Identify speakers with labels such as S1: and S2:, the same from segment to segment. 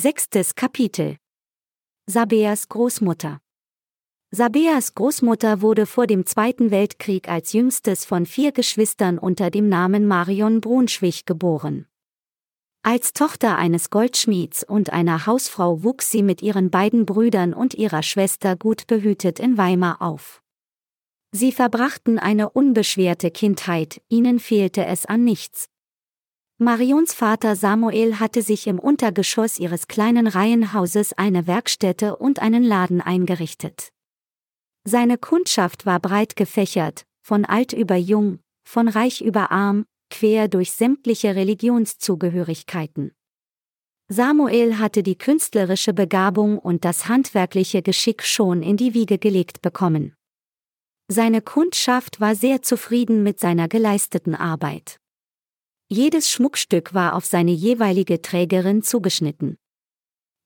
S1: Sechstes Kapitel Sabeas Großmutter Sabeas Großmutter wurde vor dem Zweiten Weltkrieg als jüngstes von vier Geschwistern unter dem Namen Marion Brunschwig geboren. Als Tochter eines Goldschmieds und einer Hausfrau wuchs sie mit ihren beiden Brüdern und ihrer Schwester gut behütet in Weimar auf. Sie verbrachten eine unbeschwerte Kindheit, ihnen fehlte es an nichts. Marions Vater Samuel hatte sich im Untergeschoss ihres kleinen Reihenhauses eine Werkstätte und einen Laden eingerichtet. Seine Kundschaft war breit gefächert, von alt über jung, von reich über arm, quer durch sämtliche Religionszugehörigkeiten. Samuel hatte die künstlerische Begabung und das handwerkliche Geschick schon in die Wiege gelegt bekommen. Seine Kundschaft war sehr zufrieden mit seiner geleisteten Arbeit. Jedes Schmuckstück war auf seine jeweilige Trägerin zugeschnitten.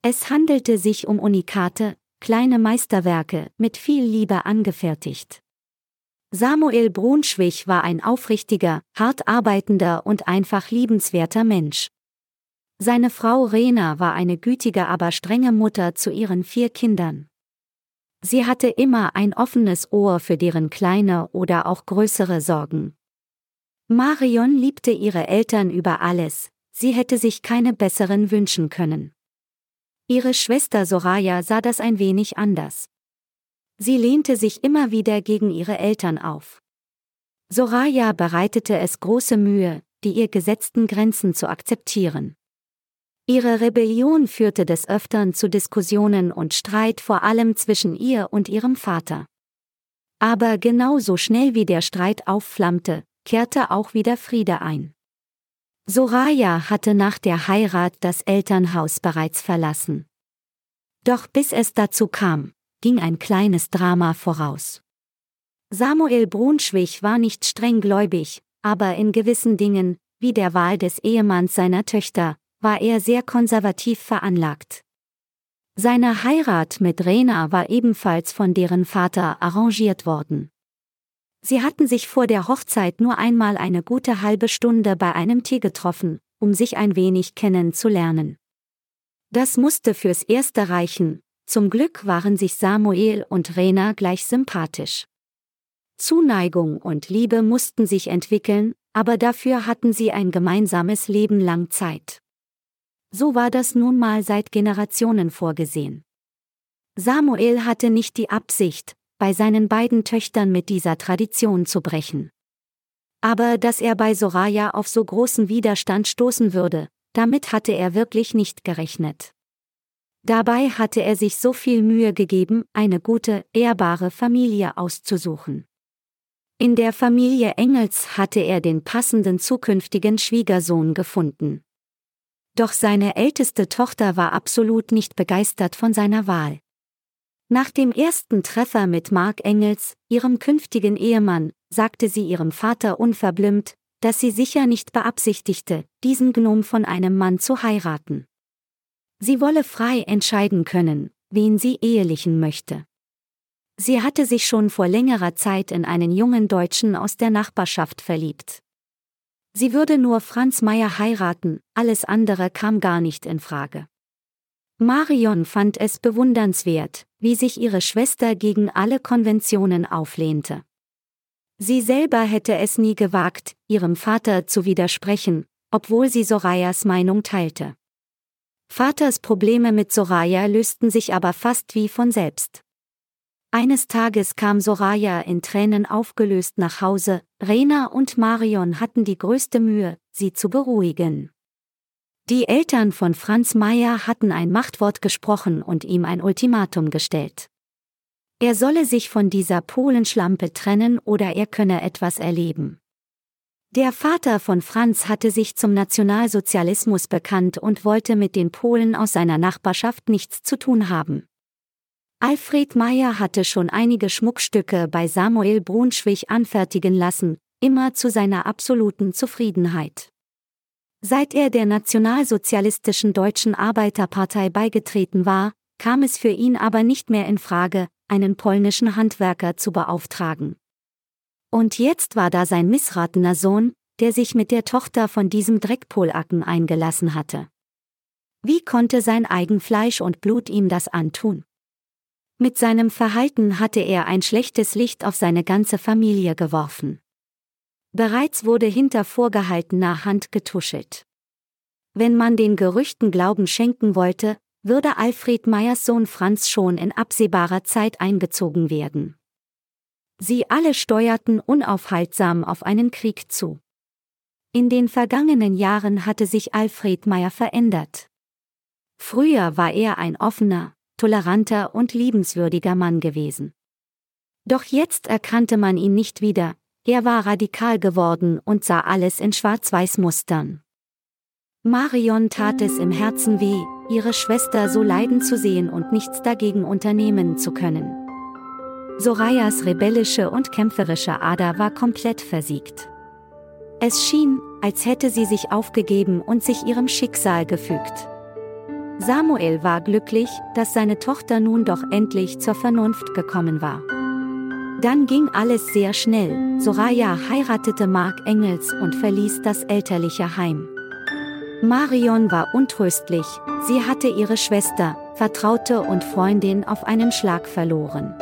S1: Es handelte sich um Unikate, kleine Meisterwerke, mit viel Liebe angefertigt. Samuel Brunschwig war ein aufrichtiger, hart arbeitender und einfach liebenswerter Mensch. Seine Frau Rena war eine gütige, aber strenge Mutter zu ihren vier Kindern. Sie hatte immer ein offenes Ohr für deren kleine oder auch größere Sorgen. Marion liebte ihre Eltern über alles, sie hätte sich keine besseren wünschen können. Ihre Schwester Soraya sah das ein wenig anders. Sie lehnte sich immer wieder gegen ihre Eltern auf. Soraya bereitete es große Mühe, die ihr gesetzten Grenzen zu akzeptieren. Ihre Rebellion führte des Öfteren zu Diskussionen und Streit vor allem zwischen ihr und ihrem Vater. Aber genauso schnell wie der Streit aufflammte, kehrte auch wieder Friede ein. Soraya hatte nach der Heirat das Elternhaus bereits verlassen. Doch bis es dazu kam, ging ein kleines Drama voraus. Samuel Brunschwig war nicht strenggläubig, aber in gewissen Dingen, wie der Wahl des Ehemanns seiner Töchter, war er sehr konservativ veranlagt. Seine Heirat mit Rena war ebenfalls von deren Vater arrangiert worden. Sie hatten sich vor der Hochzeit nur einmal eine gute halbe Stunde bei einem Tee getroffen, um sich ein wenig kennenzulernen. Das musste fürs Erste reichen, zum Glück waren sich Samuel und Rena gleich sympathisch. Zuneigung und Liebe mussten sich entwickeln, aber dafür hatten sie ein gemeinsames Leben lang Zeit. So war das nun mal seit Generationen vorgesehen. Samuel hatte nicht die Absicht, bei seinen beiden Töchtern mit dieser Tradition zu brechen. Aber dass er bei Soraya auf so großen Widerstand stoßen würde, damit hatte er wirklich nicht gerechnet. Dabei hatte er sich so viel Mühe gegeben, eine gute, ehrbare Familie auszusuchen. In der Familie Engels hatte er den passenden zukünftigen Schwiegersohn gefunden. Doch seine älteste Tochter war absolut nicht begeistert von seiner Wahl. Nach dem ersten Treffer mit Mark Engels, ihrem künftigen Ehemann, sagte sie ihrem Vater unverblümt, dass sie sicher nicht beabsichtigte, diesen Gnom von einem Mann zu heiraten. Sie wolle frei entscheiden können, wen sie ehelichen möchte. Sie hatte sich schon vor längerer Zeit in einen jungen Deutschen aus der Nachbarschaft verliebt. Sie würde nur Franz Meyer heiraten, alles andere kam gar nicht in Frage. Marion fand es bewundernswert, wie sich ihre Schwester gegen alle Konventionen auflehnte. Sie selber hätte es nie gewagt, ihrem Vater zu widersprechen, obwohl sie Sorayas Meinung teilte. Vaters Probleme mit Soraya lösten sich aber fast wie von selbst. Eines Tages kam Soraya in Tränen aufgelöst nach Hause, Rena und Marion hatten die größte Mühe, sie zu beruhigen. Die Eltern von Franz Meyer hatten ein Machtwort gesprochen und ihm ein Ultimatum gestellt. Er solle sich von dieser Polenschlampe trennen oder er könne etwas erleben. Der Vater von Franz hatte sich zum Nationalsozialismus bekannt und wollte mit den Polen aus seiner Nachbarschaft nichts zu tun haben. Alfred Meyer hatte schon einige Schmuckstücke bei Samuel Brunschwig anfertigen lassen, immer zu seiner absoluten Zufriedenheit. Seit er der nationalsozialistischen Deutschen Arbeiterpartei beigetreten war, kam es für ihn aber nicht mehr in Frage, einen polnischen Handwerker zu beauftragen. Und jetzt war da sein missratener Sohn, der sich mit der Tochter von diesem Dreckpolacken eingelassen hatte. Wie konnte sein eigen Fleisch und Blut ihm das antun? Mit seinem Verhalten hatte er ein schlechtes Licht auf seine ganze Familie geworfen. Bereits wurde hinter vorgehaltener Hand getuschelt. Wenn man den Gerüchten Glauben schenken wollte, würde Alfred Meyers Sohn Franz schon in absehbarer Zeit eingezogen werden. Sie alle steuerten unaufhaltsam auf einen Krieg zu. In den vergangenen Jahren hatte sich Alfred Meyer verändert. Früher war er ein offener, toleranter und liebenswürdiger Mann gewesen. Doch jetzt erkannte man ihn nicht wieder, er war radikal geworden und sah alles in Schwarz-Weiß-Mustern. Marion tat es im Herzen weh, ihre Schwester so leiden zu sehen und nichts dagegen unternehmen zu können. Sorayas rebellische und kämpferische Ader war komplett versiegt. Es schien, als hätte sie sich aufgegeben und sich ihrem Schicksal gefügt. Samuel war glücklich, dass seine Tochter nun doch endlich zur Vernunft gekommen war. Dann ging alles sehr schnell, Soraya heiratete Mark Engels und verließ das elterliche Heim. Marion war untröstlich, sie hatte ihre Schwester, Vertraute und Freundin auf einen Schlag verloren.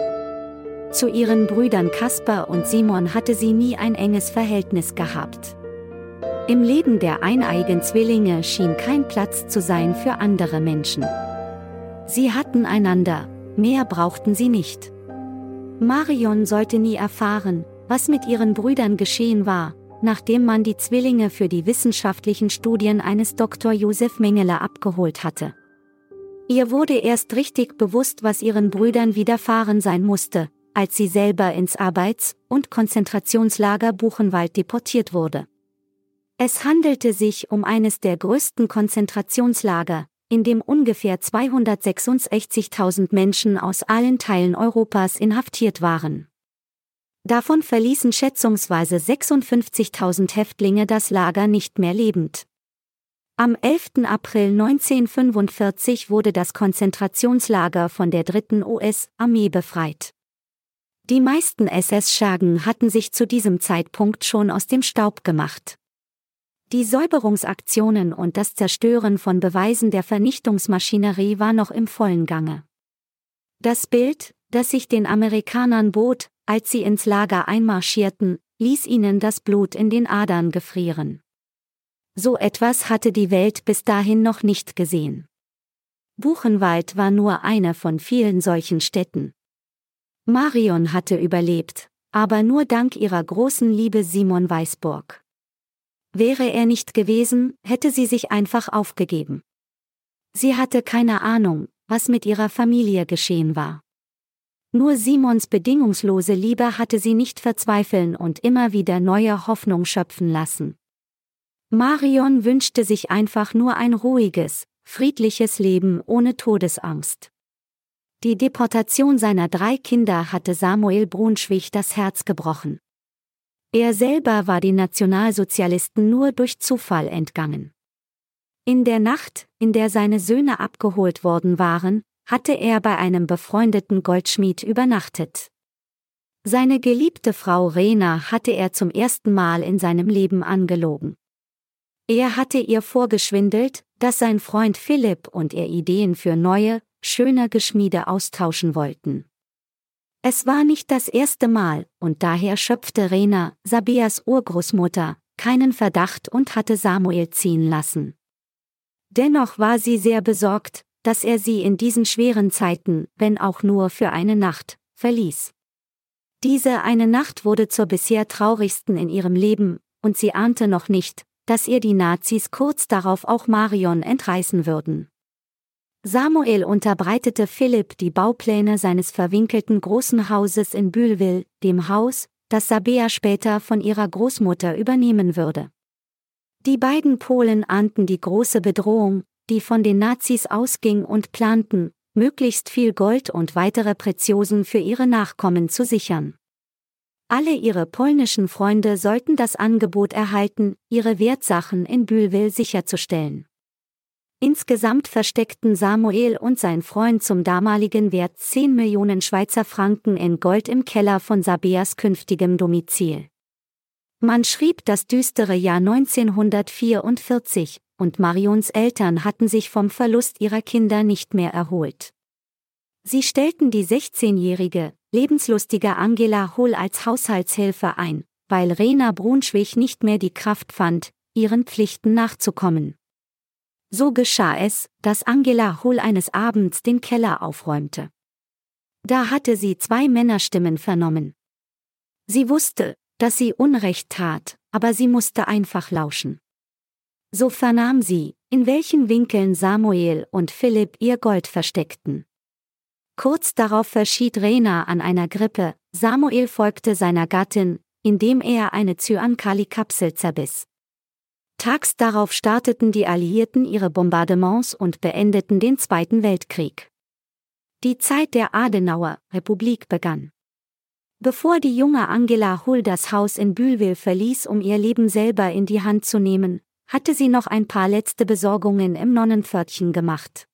S1: Zu ihren Brüdern Kaspar und Simon hatte sie nie ein enges Verhältnis gehabt. Im Leben der eineigen Zwillinge schien kein Platz zu sein für andere Menschen. Sie hatten einander, mehr brauchten sie nicht. Marion sollte nie erfahren, was mit ihren Brüdern geschehen war, nachdem man die Zwillinge für die wissenschaftlichen Studien eines Dr. Josef Mengele abgeholt hatte. Ihr wurde erst richtig bewusst, was ihren Brüdern widerfahren sein musste, als sie selber ins Arbeits- und Konzentrationslager Buchenwald deportiert wurde. Es handelte sich um eines der größten Konzentrationslager, in dem ungefähr 266.000 Menschen aus allen Teilen Europas inhaftiert waren. Davon verließen schätzungsweise 56.000 Häftlinge das Lager nicht mehr lebend. Am 11. April 1945 wurde das Konzentrationslager von der dritten US-Armee befreit. Die meisten SS-Schergen hatten sich zu diesem Zeitpunkt schon aus dem Staub gemacht. Die Säuberungsaktionen und das Zerstören von Beweisen der Vernichtungsmaschinerie war noch im vollen Gange. Das Bild, das sich den Amerikanern bot, als sie ins Lager einmarschierten, ließ ihnen das Blut in den Adern gefrieren. So etwas hatte die Welt bis dahin noch nicht gesehen. Buchenwald war nur eine von vielen solchen Städten. Marion hatte überlebt, aber nur dank ihrer großen Liebe Simon Weißburg. Wäre er nicht gewesen, hätte sie sich einfach aufgegeben. Sie hatte keine Ahnung, was mit ihrer Familie geschehen war. Nur Simons bedingungslose Liebe hatte sie nicht verzweifeln und immer wieder neue Hoffnung schöpfen lassen. Marion wünschte sich einfach nur ein ruhiges, friedliches Leben ohne Todesangst. Die Deportation seiner drei Kinder hatte Samuel Brunschwig das Herz gebrochen. Er selber war den Nationalsozialisten nur durch Zufall entgangen. In der Nacht, in der seine Söhne abgeholt worden waren, hatte er bei einem befreundeten Goldschmied übernachtet. Seine geliebte Frau Rena hatte er zum ersten Mal in seinem Leben angelogen. Er hatte ihr vorgeschwindelt, dass sein Freund Philipp und er Ideen für neue, schöne Geschmiede austauschen wollten. Es war nicht das erste Mal, und daher schöpfte Rena, Sabias Urgroßmutter, keinen Verdacht und hatte Samuel ziehen lassen. Dennoch war sie sehr besorgt, dass er sie in diesen schweren Zeiten, wenn auch nur für eine Nacht, verließ. Diese eine Nacht wurde zur bisher traurigsten in ihrem Leben, und sie ahnte noch nicht, dass ihr die Nazis kurz darauf auch Marion entreißen würden. Samuel unterbreitete Philipp die Baupläne seines verwinkelten großen Hauses in Bühlville, dem Haus, das Sabea später von ihrer Großmutter übernehmen würde. Die beiden Polen ahnten die große Bedrohung, die von den Nazis ausging und planten, möglichst viel Gold und weitere Preziosen für ihre Nachkommen zu sichern. Alle ihre polnischen Freunde sollten das Angebot erhalten, ihre Wertsachen in Bühlville sicherzustellen. Insgesamt versteckten Samuel und sein Freund zum damaligen Wert 10 Millionen Schweizer Franken in Gold im Keller von Sabeas künftigem Domizil. Man schrieb das düstere Jahr 1944, und Marions Eltern hatten sich vom Verlust ihrer Kinder nicht mehr erholt. Sie stellten die 16-jährige, lebenslustige Angela Hull als Haushaltshilfe ein, weil Rena Brunschwig nicht mehr die Kraft fand, ihren Pflichten nachzukommen. So geschah es, dass Angela Hull eines Abends den Keller aufräumte. Da hatte sie zwei Männerstimmen vernommen. Sie wusste, dass sie Unrecht tat, aber sie musste einfach lauschen. So vernahm sie, in welchen Winkeln Samuel und Philipp ihr Gold versteckten. Kurz darauf verschied Rena an einer Grippe, Samuel folgte seiner Gattin, indem er eine Cyankali-Kapsel zerbiss. Tags darauf starteten die Alliierten ihre Bombardements und beendeten den Zweiten Weltkrieg. Die Zeit der Adenauer Republik begann. Bevor die junge Angela Hull das Haus in Bühlwil verließ, um ihr Leben selber in die Hand zu nehmen, hatte sie noch ein paar letzte Besorgungen im Nonnenpförtchen gemacht.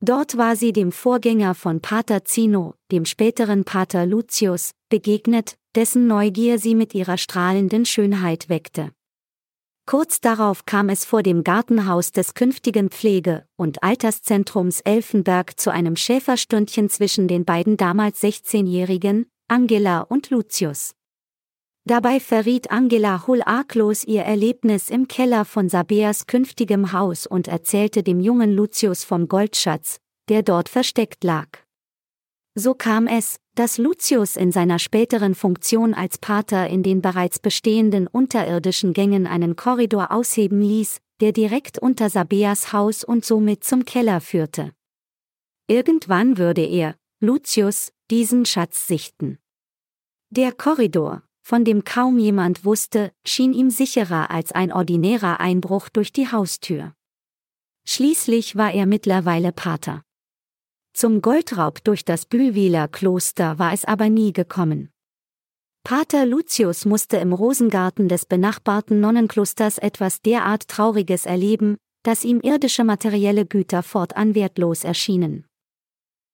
S1: Dort war sie dem Vorgänger von Pater Zino, dem späteren Pater Lucius, begegnet, dessen Neugier sie mit ihrer strahlenden Schönheit weckte. Kurz darauf kam es vor dem Gartenhaus des künftigen Pflege- und Alterszentrums Elfenberg zu einem Schäferstündchen zwischen den beiden damals 16-Jährigen, Angela und Lucius. Dabei verriet Angela Hull arglos ihr Erlebnis im Keller von Sabeas künftigem Haus und erzählte dem jungen Lucius vom Goldschatz, der dort versteckt lag. So kam es, dass Lucius in seiner späteren Funktion als Pater in den bereits bestehenden unterirdischen Gängen einen Korridor ausheben ließ, der direkt unter Sabeas Haus und somit zum Keller führte. Irgendwann würde er, Lucius, diesen Schatz sichten. Der Korridor, von dem kaum jemand wusste, schien ihm sicherer als ein ordinärer Einbruch durch die Haustür. Schließlich war er mittlerweile Pater. Zum Goldraub durch das Bühlwiler Kloster war es aber nie gekommen. Pater Lucius musste im Rosengarten des benachbarten Nonnenklosters etwas derart Trauriges erleben, dass ihm irdische materielle Güter fortan wertlos erschienen.